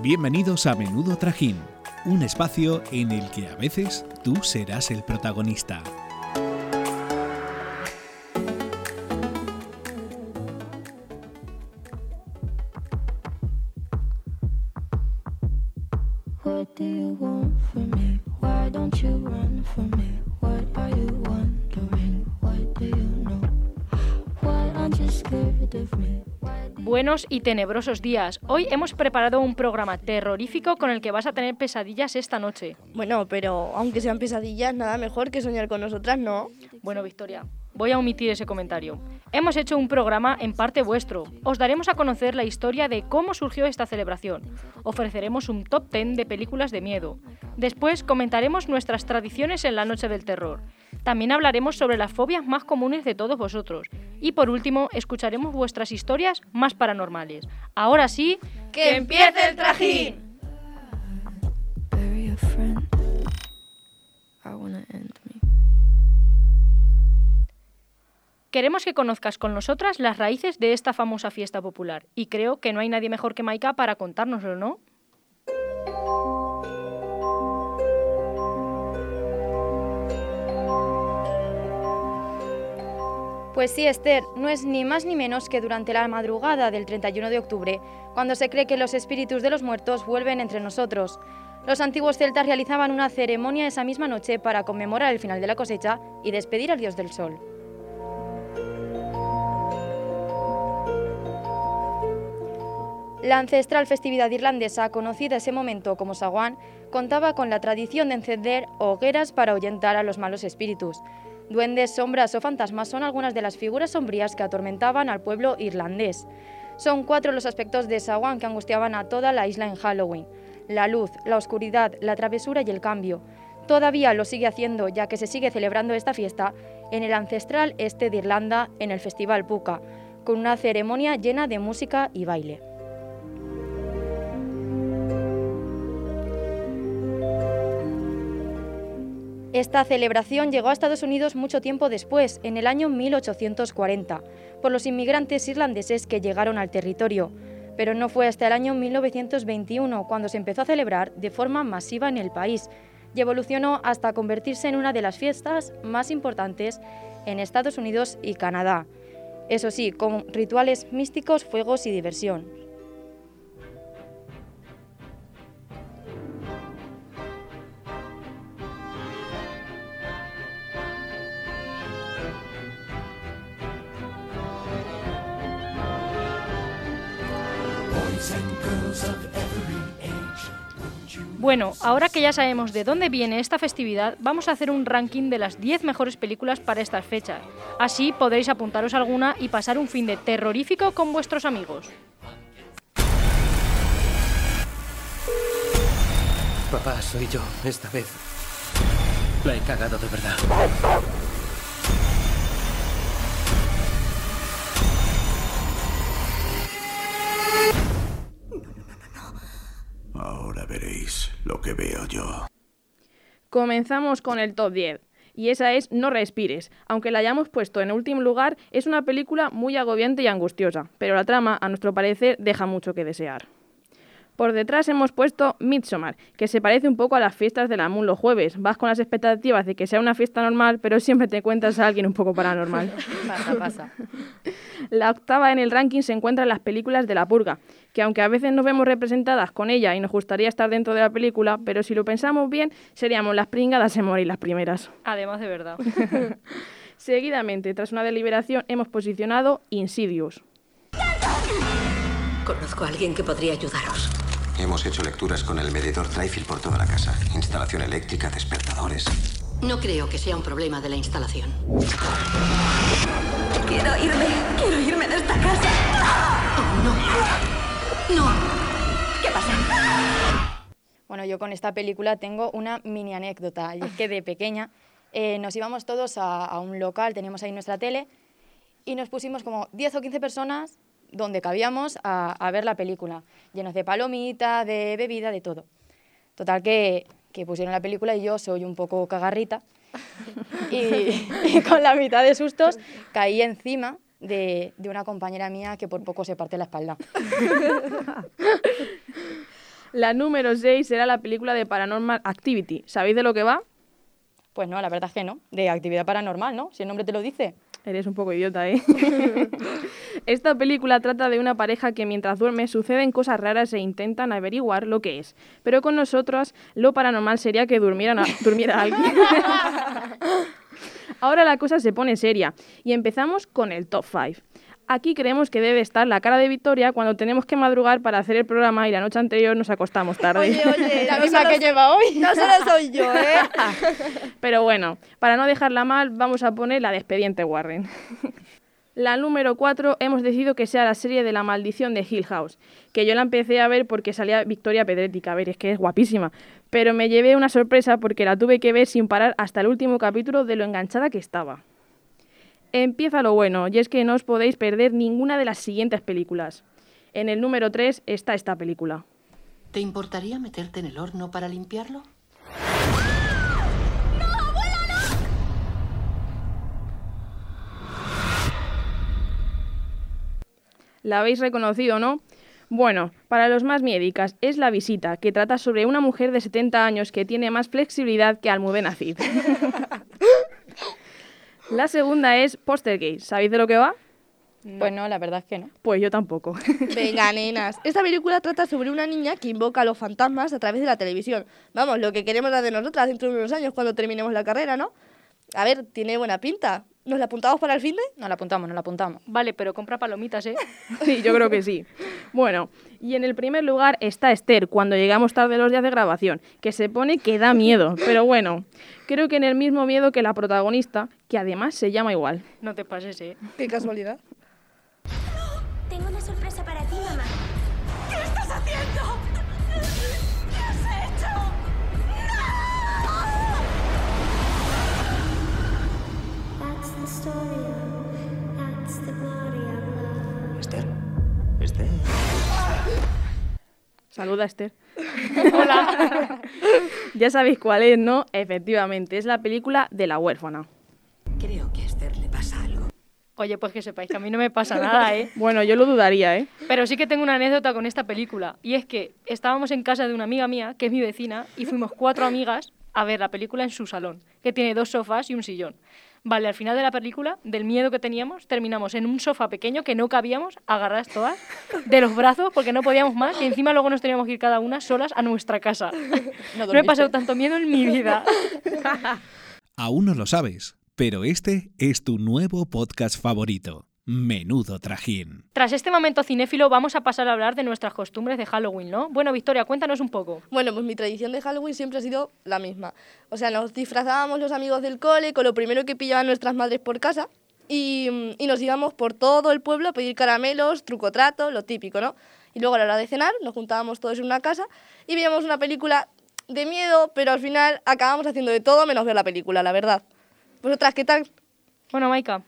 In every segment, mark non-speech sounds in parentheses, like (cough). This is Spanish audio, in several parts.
Bienvenidos a Menudo Trajín, un espacio en el que a veces tú serás el protagonista. Buenos y tenebrosos días. Hoy hemos preparado un programa terrorífico con el que vas a tener pesadillas esta noche. Bueno, pero aunque sean pesadillas, nada mejor que soñar con nosotras, ¿no? Bueno, Victoria, voy a omitir ese comentario. Hemos hecho un programa en parte vuestro. Os daremos a conocer la historia de cómo surgió esta celebración. Ofreceremos un top 10 de películas de miedo. Después comentaremos nuestras tradiciones en la noche del terror. También hablaremos sobre las fobias más comunes de todos vosotros. Y por último, escucharemos vuestras historias más paranormales. Ahora sí, ¡Que empiece el trajín! Queremos que conozcas con nosotras las raíces de esta famosa fiesta popular y creo que no hay nadie mejor que Maika para contárnoslo, ¿no? Pues sí, Esther, no es ni más ni menos que durante la madrugada del 31 de octubre, cuando se cree que los espíritus de los muertos vuelven entre nosotros. Los antiguos celtas realizaban una ceremonia esa misma noche para conmemorar el final de la cosecha y despedir al dios del sol. La ancestral festividad irlandesa, conocida ese momento como Saguán, contaba con la tradición de encender hogueras para ahuyentar a los malos espíritus. Duendes, sombras o fantasmas son algunas de las figuras sombrías que atormentaban al pueblo irlandés. Son cuatro los aspectos de Saguán que angustiaban a toda la isla en Halloween. La luz, la oscuridad, la travesura y el cambio. Todavía lo sigue haciendo ya que se sigue celebrando esta fiesta en el ancestral este de Irlanda, en el Festival Puka, con una ceremonia llena de música y baile. Esta celebración llegó a Estados Unidos mucho tiempo después, en el año 1840, por los inmigrantes irlandeses que llegaron al territorio, pero no fue hasta el año 1921 cuando se empezó a celebrar de forma masiva en el país y evolucionó hasta convertirse en una de las fiestas más importantes en Estados Unidos y Canadá. Eso sí, con rituales místicos, fuegos y diversión. Bueno, ahora que ya sabemos de dónde viene esta festividad, vamos a hacer un ranking de las 10 mejores películas para estas fechas. Así podréis apuntaros alguna y pasar un fin de terrorífico con vuestros amigos. Papá, soy yo, esta vez. La he cagado de verdad. Lo que veo yo. Comenzamos con el top 10. Y esa es No respires. Aunque la hayamos puesto en último lugar, es una película muy agobiante y angustiosa, pero la trama, a nuestro parecer, deja mucho que desear. Por detrás hemos puesto Midsommar, que se parece un poco a las fiestas de la Moon los jueves. Vas con las expectativas de que sea una fiesta normal, pero (laughs) siempre te encuentras a alguien un poco paranormal. Pasa, pasa. La octava en el ranking se encuentra en las películas de la purga, que aunque a veces nos vemos representadas con ella y nos gustaría estar dentro de la película, pero si lo pensamos bien, seríamos las pringadas en morir las primeras. Además de verdad. (laughs) Seguidamente, tras una deliberación, hemos posicionado Insidious. Conozco a alguien que podría ayudaros. Hemos hecho lecturas con el medidor Trifil por toda la casa. Instalación eléctrica, despertadores. No creo que sea un problema de la instalación. Quiero irme, quiero irme de esta casa. Oh, no. No. ¿Qué pasa? Bueno, yo con esta película tengo una mini anécdota. Y es que de pequeña eh, nos íbamos todos a, un local, teníamos ahí nuestra tele, y nos pusimos como 10 o 15 personas donde cabíamos a, ver la película, llenos de palomitas, de bebida, de todo. Total que, pusieron la película y yo soy un poco cagarrita y (laughs) con la mitad de sustos caí encima de, de una compañera mía que por poco se parte la espalda. (laughs) La número 6 será la película de Paranormal Activity. ¿Sabéis de lo que va? Pues no, la verdad es que no. De actividad paranormal, ¿no? Si el nombre te lo dice. Eres un poco idiota, ¿eh? (laughs) Esta película trata de una pareja que mientras duerme suceden cosas raras e intentan averiguar lo que es. Pero con nosotros lo paranormal sería que durmieran a- durmiera alguien. (laughs) Ahora la cosa se pone seria y empezamos con el top 5. Aquí creemos que debe estar la cara de Victoria cuando tenemos que madrugar para hacer el programa y la noche anterior nos acostamos tarde. Oye, oye, (laughs) La misma que lleva hoy. No solo soy yo, ¿eh? (laughs) Pero bueno, para no dejarla mal, vamos a poner la de Expediente Warren. La número 4 hemos decidido que sea la serie de la maldición de Hill House, que yo la empecé a ver porque salía Victoria Pedretti, a ver, es que es guapísima, pero me llevé una sorpresa porque la tuve que ver sin parar hasta el último capítulo de lo enganchada que estaba. Empieza lo bueno, y es que no os podéis perder ninguna de las siguientes películas. En el número 3 está esta película. ¿Te importaría meterte en el horno para limpiarlo? ¿La habéis reconocido, no? Bueno, para los más miédicas, es La visita, que trata sobre una mujer de 70 años que tiene más flexibilidad que Almudena Cid. (laughs) La segunda es Postergate. ¿Sabéis de lo que va? Pues no, la verdad es que no. Pues yo tampoco. (laughs) Venga, nenas. Esta película trata sobre una niña que invoca a los fantasmas a través de la televisión. Vamos, lo que queremos hacer nosotras dentro de unos años cuando terminemos la carrera, ¿no? A ver, tiene buena pinta. ¿Nos la apuntamos para el fin de? No la apuntamos, no la apuntamos. Vale, pero compra palomitas, ¿eh? (laughs) Sí, yo creo que sí. Bueno, y en el primer lugar está Esther, cuando llegamos tarde los días de grabación, que se pone que da miedo. Pero bueno, creo que en el mismo miedo que la protagonista, que además se llama igual. No te pases, ¿eh? Qué casualidad. Esther. Esther. Saluda, Esther. (laughs) Hola. ya sabéis cuál es, ¿no? Efectivamente, es la película de la huérfana. Creo que a Esther le pasa algo. Oye, pues que sepáis que a mí no me pasa nada, ¿eh? (laughs) Bueno, yo lo dudaría, ¿eh? Pero sí que tengo una anécdota con esta película. Y es que estábamos en casa de una amiga mía, que es mi vecina, y fuimos cuatro amigas a ver la película en su salón, que tiene dos sofás y un sillón. Vale, al final de la película, del miedo que teníamos, terminamos en un sofá pequeño que no cabíamos, agarradas todas, de los brazos, porque no podíamos más, y encima luego nos teníamos que ir cada una solas a nuestra casa. No, he dormiste. pasado tanto miedo en mi vida. Aún no lo sabes, pero este es tu nuevo podcast favorito. Menudo trajín. Tras este momento cinéfilo, vamos a pasar a hablar de nuestras costumbres de Halloween, ¿no? Bueno, Victoria, cuéntanos un poco. Bueno, pues mi tradición de Halloween siempre ha sido la misma. O sea, nos disfrazábamos los amigos del cole con lo primero que pillaban nuestras madres por casa y, y nos íbamos por todo el pueblo a pedir caramelos, truco-trato, lo típico, ¿no? Y luego a la hora de cenar nos juntábamos todos en una casa y veíamos una película de miedo, pero al final acabamos haciendo de todo menos ver la película, la verdad. ¿Vosotras qué tal? Bueno, Maika.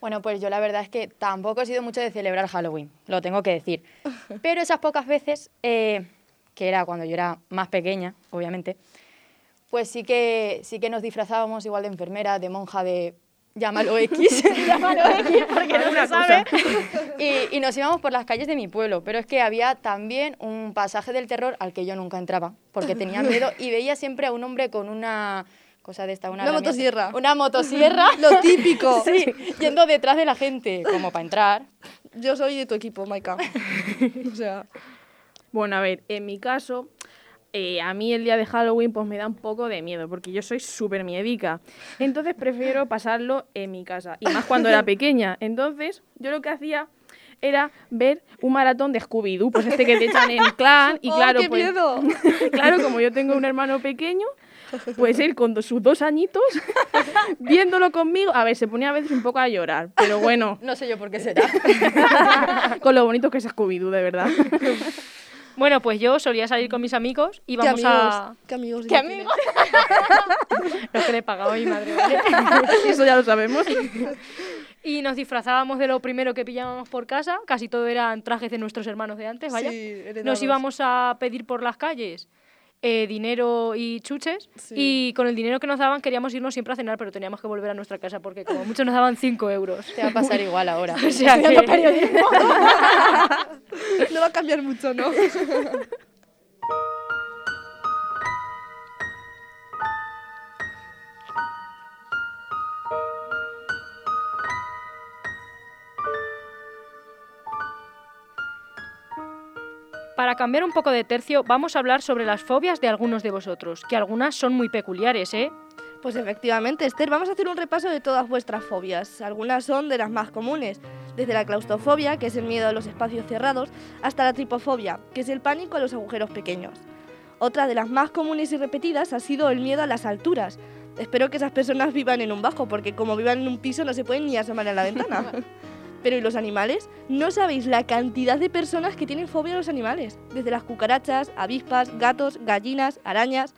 Bueno, pues yo la verdad es que tampoco he sido mucho de celebrar Halloween, lo tengo que decir. (laughs) Pero esas pocas veces, eh, que era cuando yo era más pequeña, obviamente, pues sí que, sí que nos disfrazábamos igual de enfermera, de monja, de llámalo (laughs) X, (laughs) llámalo X porque no se sabe. Y, y nos íbamos por las calles de mi pueblo, pero es que había también un pasaje del terror al que yo nunca entraba, porque tenía miedo y veía siempre a un hombre con una cosa de esta, una, Una motosierra. Una motosierra. (laughs) Lo típico. (laughs) Sí, yendo detrás de la gente, como para entrar. Yo soy de tu equipo, Maika. o sea, Bueno, a ver, en mi caso, eh, a mí el día de Halloween pues me da un poco de miedo, porque yo soy súper miedica. Entonces prefiero pasarlo en mi casa, y más cuando era pequeña. Entonces, yo lo que hacía era ver un maratón de Scooby-Doo, pues este que te echan en (laughs) clan, y ¡Oh, claro, qué pues, miedo! claro, como yo tengo un hermano pequeño, (laughs) pues él con sus dos añitos, (laughs) viéndolo conmigo, a ver, se ponía a veces un poco a llorar, pero bueno, No sé yo por qué será. (laughs) con lo bonito que es Scooby-Doo, de verdad. Bueno, pues yo solía salir con mis amigos y ¿Qué vamos amigos? a... ¿Qué amigos? ¿Qué amigos? Los que le pagaba mi madre, ¿vale? Eso ya lo sabemos. Y nos disfrazábamos de lo primero que pillábamos por casa, casi todo eran trajes de nuestros hermanos de antes, vaya. Sí, nos íbamos a pedir por las calles eh, dinero y chuches Sí. y con el dinero que nos daban queríamos irnos siempre a cenar, pero teníamos que volver a nuestra casa porque como mucho nos daban 5 euros. Te va a pasar igual ahora. (laughs) O sea que... (laughs) No va a cambiar mucho, ¿no? (laughs) cambiar un poco de tercio, vamos a hablar sobre las fobias de algunos de vosotros, que algunas son muy peculiares, ¿eh? Pues efectivamente, Esther, vamos a hacer un repaso de todas vuestras fobias. Algunas son de las más comunes, desde la claustrofobia, que es el miedo a los espacios cerrados, hasta la tripofobia, que es el pánico a los agujeros pequeños. Otra de las más comunes y repetidas ha sido el miedo a las alturas. Espero que esas personas vivan en un bajo, porque como vivan en un piso no se pueden ni asomar a la ventana. (laughs) Pero ¿y los animales? No sabéis la cantidad de personas que tienen fobia a los animales. Desde las cucarachas, avispas, gatos, gallinas, arañas.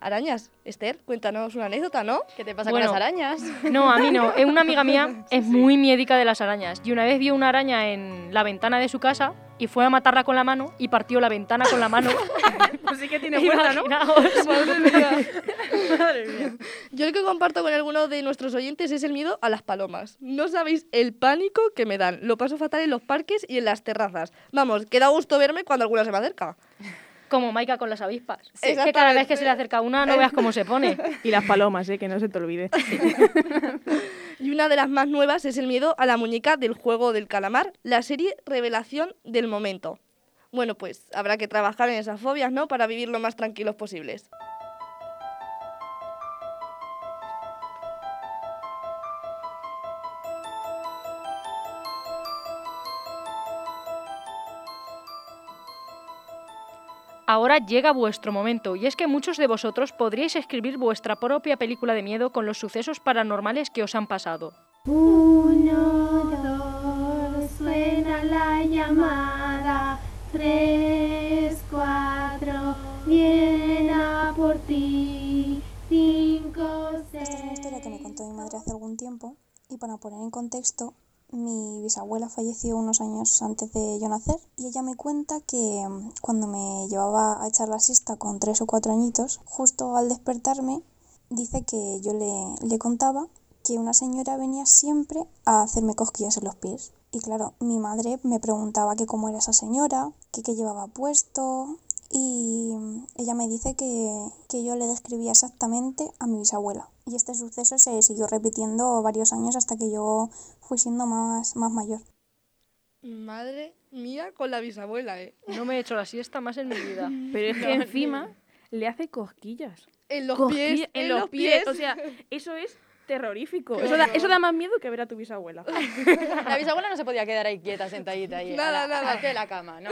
Arañas, Esther, cuéntanos una anécdota, ¿no? ¿Qué te pasa Bueno, con las arañas? (laughs) No, a mí no. Una amiga mía (laughs) es muy miedica de las arañas y una vez vio una araña en la ventana de su casa y fue a matarla con la mano y partió la ventana con la mano. (laughs) Pues sí que tiene (laughs) fuerza, ¿no? (laughs) Madre mía. Madre mía. Yo el que comparto con alguno de nuestros oyentes es el miedo a las palomas. No sabéis el pánico que me dan. Lo paso fatal en los parques y en las terrazas. Vamos, que da gusto verme cuando alguna se me acerca. Como Maika con las avispas. Sí, Es que cada vez que se le acerca una no veas cómo se pone. Y las palomas, ¿eh? que no se te olvide. Y una de las más nuevas es el miedo a la muñeca del juego del calamar, la serie Revelación del Momento. Bueno, pues habrá que trabajar en esas fobias, ¿no? Para vivir lo más tranquilos posibles. Ahora llega vuestro momento y es que muchos de vosotros podríais escribir vuestra propia película de miedo con los sucesos paranormales que os han pasado. Uno, dos, suena la llamada. Tres, cuatro, vienen a por ti. Cinco, Esta es una historia que me contó mi madre hace algún tiempo y para poner en contexto, mi bisabuela falleció unos años antes de yo nacer y ella me cuenta que mm, cuando me llevaba a echar la siesta con tres o cuatro añitos, justo al despertarme, dice que yo le, le contaba que una señora venía siempre a hacerme cosquillas en los pies. Y claro, mi madre me preguntaba que cómo era esa señora, que qué llevaba puesto, y ella me dice que, que yo le describía exactamente a mi bisabuela. Y este suceso se siguió repitiendo varios años hasta que yo fui siendo más, más mayor. Madre mía con la bisabuela, ¿eh? No me he hecho la siesta más en mi vida. (laughs) Pero es que encima le hace cosquillas. En los Cosquilla- pies, en, los pies. O sea, eso es terrorífico. Eso da, eso da más miedo que ver a tu bisabuela. (laughs) La bisabuela no se podía quedar ahí quieta, sentadita ahí. Nada, a la, nada. de la cama, no.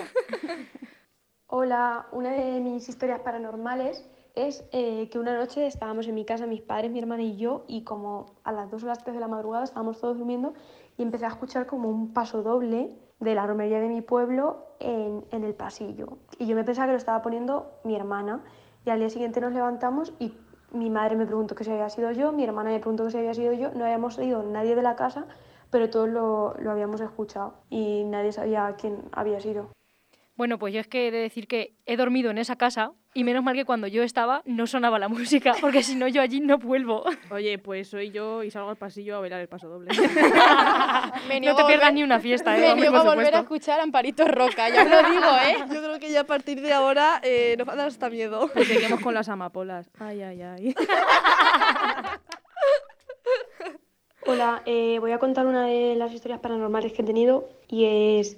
Hola, una de mis historias paranormales es eh, que una noche estábamos en mi casa, mis padres, mi hermana y yo, y como a las 2 o las 3 de la madrugada estábamos todos durmiendo y empecé a escuchar como un paso doble de la romería de mi pueblo en, en el pasillo. Y yo me pensaba que lo estaba poniendo mi hermana. Y al día siguiente nos levantamos y mi madre me preguntó que si había sido yo, mi hermana me preguntó que si había sido yo. No habíamos oído nadie de la casa, pero todos lo, lo habíamos escuchado y nadie sabía quién había sido. Bueno, pues yo es que he de decir que he dormido en esa casa y menos mal que cuando yo estaba no sonaba la (laughs) música, porque si no yo allí no vuelvo. Oye, pues soy yo y salgo al pasillo a bailar el paso doble. (laughs) Me No te a pierdas volver- ni una fiesta, ¿eh? Me niego a volver a escuchar a Amparito Roca, ya lo digo, ¿eh? (laughs) Yo creo que ya a partir de ahora eh, nos va a dar hasta miedo. Pues seguimos con las amapolas. Ay, ay, ay. Hola, eh, voy a contar una de las historias paranormales que he tenido y es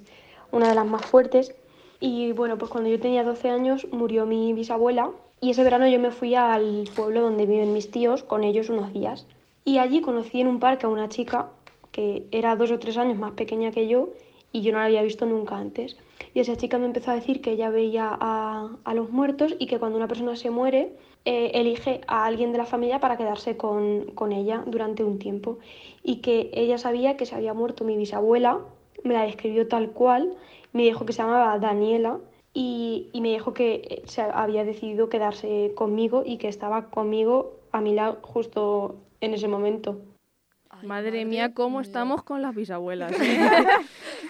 una de las más fuertes. Y bueno, pues cuando yo tenía 12 años murió mi bisabuela y ese verano yo me fui al pueblo donde viven mis tíos con ellos unos días. Y allí conocí en un parque a una chica que era dos o tres años más pequeña que yo y yo no la había visto nunca antes. Y esa chica me empezó a decir que ella veía a, a los muertos y que cuando una persona se muere, eh, elige a alguien de la familia para quedarse con, con ella durante un tiempo. Y que ella sabía que se había muerto mi bisabuela, me la describió tal cual, me dijo que se llamaba Daniela y, y me dijo que eh, se había decidido quedarse conmigo y que estaba conmigo a mi lado justo en ese momento. Madre mía, cómo estamos con las bisabuelas. ¿eh?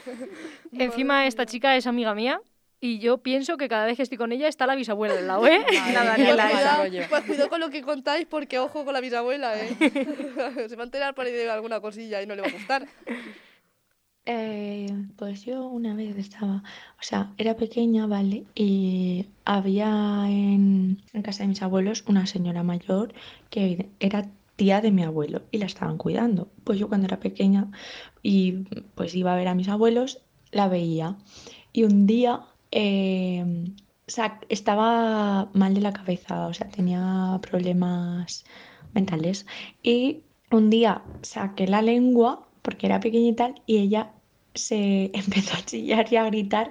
(laughs) Encima esta chica es amiga mía y yo pienso que cada vez que estoy con ella está la bisabuela al lado, ¿eh? (laughs) La Pues Daniela cuidado, esa. pues cuidado con lo que contáis porque ojo con la bisabuela, ¿eh? (laughs) Se va a enterar por ahí de alguna cosilla y no le va a gustar. Eh, pues yo una vez estaba, o sea, era pequeña, ¿vale? Y había en, en casa de mis abuelos una señora mayor que era tía de mi abuelo y la estaban cuidando. Pues yo cuando era pequeña y pues iba a ver a mis abuelos, la veía. Y un día eh, estaba mal de la cabeza, o sea, tenía problemas mentales. Y un día saqué la lengua, porque era pequeña y tal, y ella se (laughs) empezó a chillar y a gritar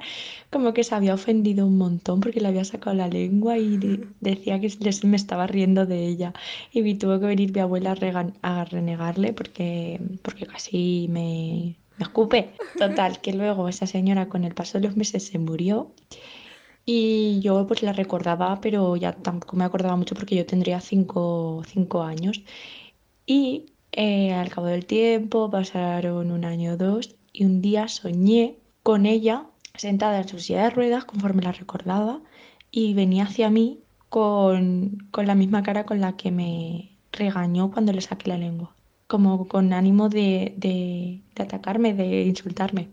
como que se había ofendido un montón porque le había sacado la lengua y de- decía que les- me estaba riendo de ella. Y vi- tuvo que venir mi abuela a renegarle porque, porque casi me, me escupe. Total, que luego esa señora con el paso de los meses se murió y yo pues la recordaba, pero ya tampoco me acordaba mucho porque yo tendría cinco, cinco años. Y eh, al cabo del tiempo pasaron un año o dos y un día soñé con ella sentada en su silla de ruedas conforme la recordaba y venía hacia mí con, con la misma cara con la que me regañó cuando le saqué la lengua, como con ánimo de, de, de atacarme, de insultarme.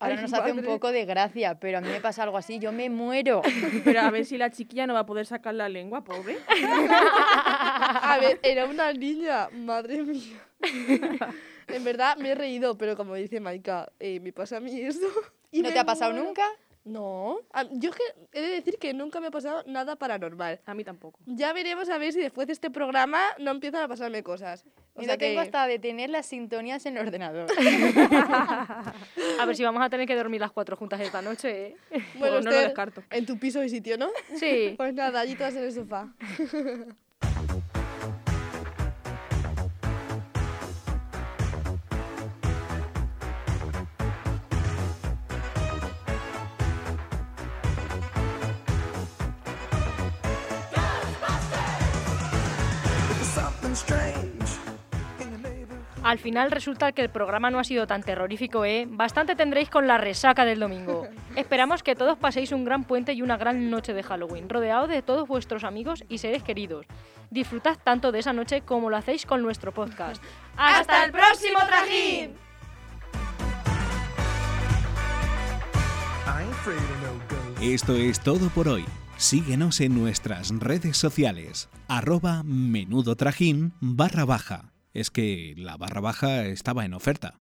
Ahora nos hace un poco de gracia, pero a mí me pasa algo así, yo me muero. (laughs) Pero a ver si la chiquilla no va a poder sacar la lengua, pobre. (laughs) (laughs) A ver, era una niña, madre mía. En verdad me he reído, pero como dice Maika, eh, me pasa a mí esto. (laughs) y ¿No me te ha pasado muero. nunca? No, a- yo es que he de decir que nunca me ha pasado nada paranormal. A mí tampoco. Ya veremos a ver si después de este programa no empiezan a pasarme cosas. O Y sea tengo que- hasta de tener las sintonías en el ordenador. (laughs) A ver si vamos a tener que dormir las cuatro juntas esta noche. ¿eh? Bueno, no lo Esther, descarto. en tu piso y sitio, ¿no? Sí. (laughs) Pues nada, allí todas en el sofá. Al final resulta que el programa no ha sido tan terrorífico, ¿eh? Bastante tendréis con la resaca del domingo. (laughs) Esperamos que todos paséis un gran puente y una gran noche de Halloween, rodeado de todos vuestros amigos y seres queridos. Disfrutad tanto de esa noche como lo hacéis con nuestro podcast. (laughs) ¡Hasta el próximo trajín! Esto es todo por hoy. Síguenos en nuestras redes sociales. Arroba menudo trajín barra baja. Es que la barra baja estaba en oferta.